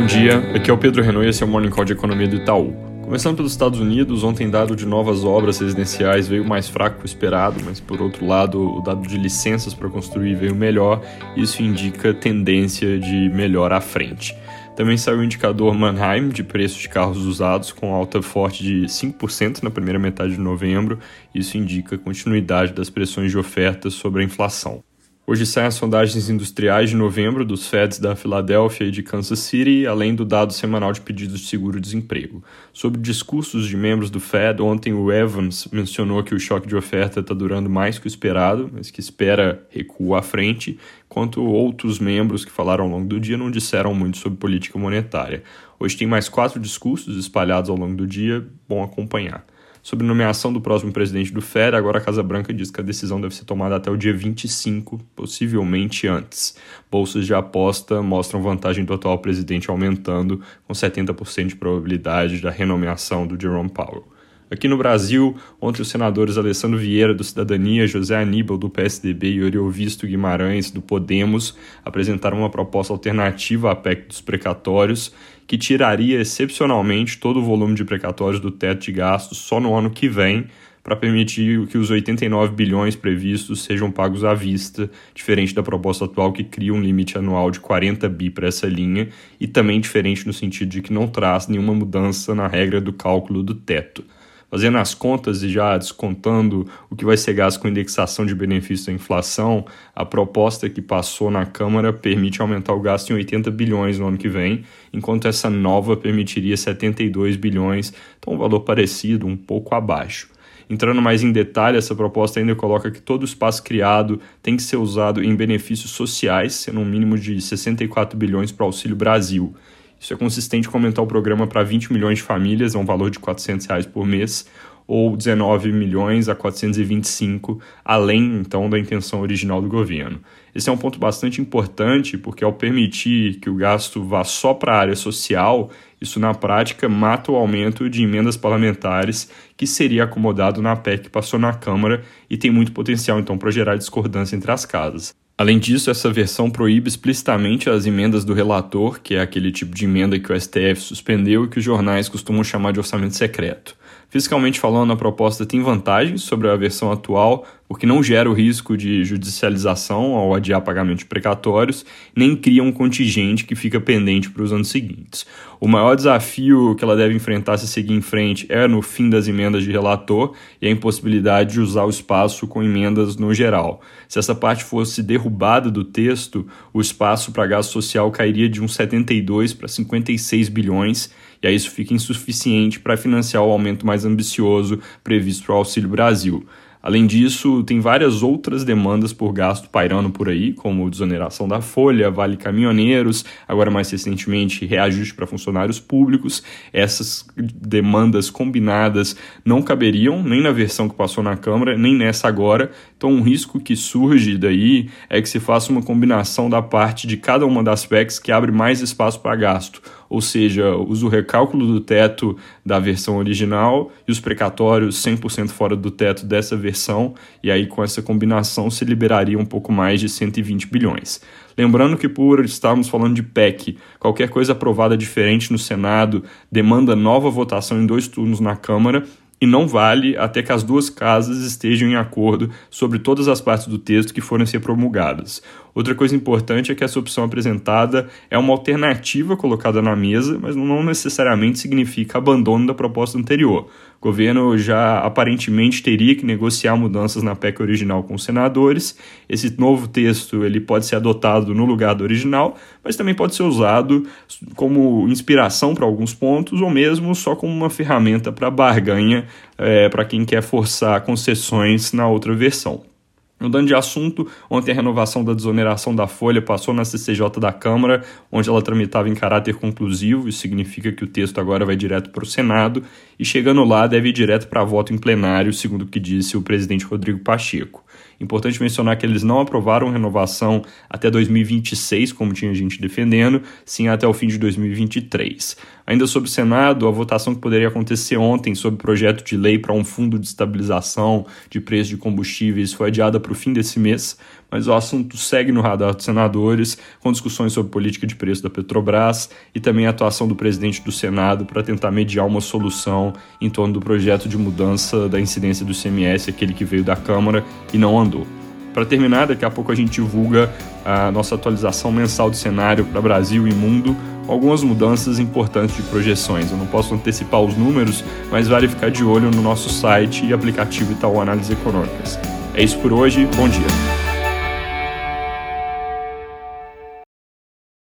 Bom dia, aqui é o Pedro Renault e esse é o Morning Call de Economia do Itaú. Começando pelos Estados Unidos, ontem dado de novas obras residenciais veio mais fraco que o esperado, mas por outro lado, o dado de licenças para construir veio melhor, isso indica tendência de melhor à frente. Também saiu o indicador Mannheim de preços de carros usados, com alta forte de 5% na primeira metade de novembro. Isso indica continuidade das pressões de oferta sobre a inflação. Hoje saem as sondagens industriais de novembro dos Feds da Filadélfia e de Kansas City, além do dado semanal de pedidos de seguro-desemprego. Sobre discursos de membros do Fed, ontem o Evans mencionou que o choque de oferta está durando mais que o esperado, mas que espera recuo à frente, enquanto outros membros que falaram ao longo do dia não disseram muito sobre política monetária. Hoje tem mais quatro discursos espalhados ao longo do dia, bom acompanhar. Sobre nomeação do próximo presidente do FED, agora a Casa Branca diz que a decisão deve ser tomada até o dia 25, possivelmente antes. Bolsas de aposta mostram vantagem do atual presidente aumentando, com 70% de probabilidade da renomeação do Jerome Powell. Aqui no Brasil, ontem os senadores Alessandro Vieira, do Cidadania, José Aníbal, do PSDB e Oriovisto Guimarães, do Podemos, apresentaram uma proposta alternativa à PEC dos precatórios, que tiraria excepcionalmente todo o volume de precatórios do teto de gastos só no ano que vem, para permitir que os 89 bilhões previstos sejam pagos à vista, diferente da proposta atual que cria um limite anual de 40 bi para essa linha, e também diferente no sentido de que não traz nenhuma mudança na regra do cálculo do teto fazendo as contas e já descontando o que vai ser gasto com indexação de benefícios da inflação, a proposta que passou na Câmara permite aumentar o gasto em 80 bilhões no ano que vem, enquanto essa nova permitiria 72 bilhões, então um valor parecido, um pouco abaixo. Entrando mais em detalhe, essa proposta ainda coloca que todo o espaço criado tem que ser usado em benefícios sociais, sendo um mínimo de 64 bilhões para o Auxílio Brasil. Isso é consistente com aumentar o programa para 20 milhões de famílias, a um valor de 400 reais por mês, ou 19 milhões a 425, além então da intenção original do governo. Esse é um ponto bastante importante, porque ao permitir que o gasto vá só para a área social, isso na prática mata o aumento de emendas parlamentares que seria acomodado na PEC que passou na Câmara e tem muito potencial então para gerar discordância entre as casas. Além disso, essa versão proíbe explicitamente as emendas do relator, que é aquele tipo de emenda que o STF suspendeu e que os jornais costumam chamar de orçamento secreto. Fiscalmente falando, a proposta tem vantagens sobre a versão atual, porque não gera o risco de judicialização ao adiar pagamentos precatórios, nem cria um contingente que fica pendente para os anos seguintes. O maior desafio que ela deve enfrentar se seguir em frente é no fim das emendas de relator e a impossibilidade de usar o espaço com emendas no geral. Se essa parte fosse derrubada do texto, o espaço para gasto social cairia de uns 72 para 56 bilhões, e aí isso fica insuficiente para financiar o aumento mais ambicioso previsto para o Auxílio Brasil. Além disso, tem várias outras demandas por gasto pairando por aí, como desoneração da folha, vale caminhoneiros, agora mais recentemente reajuste para funcionários públicos. Essas demandas combinadas não caberiam nem na versão que passou na Câmara, nem nessa agora. Então, um risco que surge daí é que se faça uma combinação da parte de cada uma das PECs que abre mais espaço para gasto. Ou seja, usa o recálculo do teto da versão original e os precatórios 100% fora do teto dessa versão, e aí com essa combinação se liberaria um pouco mais de 120 bilhões. Lembrando que, por estarmos falando de PEC, qualquer coisa aprovada diferente no Senado demanda nova votação em dois turnos na Câmara e não vale até que as duas casas estejam em acordo sobre todas as partes do texto que forem ser promulgadas. Outra coisa importante é que essa opção apresentada é uma alternativa colocada na mesa, mas não necessariamente significa abandono da proposta anterior. O governo já aparentemente teria que negociar mudanças na PEC original com os senadores. Esse novo texto ele pode ser adotado no lugar do original, mas também pode ser usado como inspiração para alguns pontos ou mesmo só como uma ferramenta para barganha é, para quem quer forçar concessões na outra versão. Mudando de assunto, ontem a renovação da desoneração da folha passou na CCJ da Câmara, onde ela tramitava em caráter conclusivo, isso significa que o texto agora vai direto para o Senado, e chegando lá deve ir direto para voto em plenário, segundo o que disse o presidente Rodrigo Pacheco. Importante mencionar que eles não aprovaram renovação até 2026, como tinha gente defendendo, sim até o fim de 2023. Ainda sobre o Senado, a votação que poderia acontecer ontem sobre o projeto de lei para um fundo de estabilização de preços de combustíveis foi adiada para o fim desse mês, mas o assunto segue no radar dos senadores, com discussões sobre política de preço da Petrobras e também a atuação do presidente do Senado para tentar mediar uma solução em torno do projeto de mudança da incidência do ICMS, aquele que veio da Câmara e não andou. Para terminar, daqui a pouco a gente divulga a nossa atualização mensal do cenário para Brasil e mundo, com algumas mudanças importantes de projeções. Eu não posso antecipar os números, mas vale ficar de olho no nosso site e aplicativo Itaú Análises Econômicas. É isso por hoje, bom dia.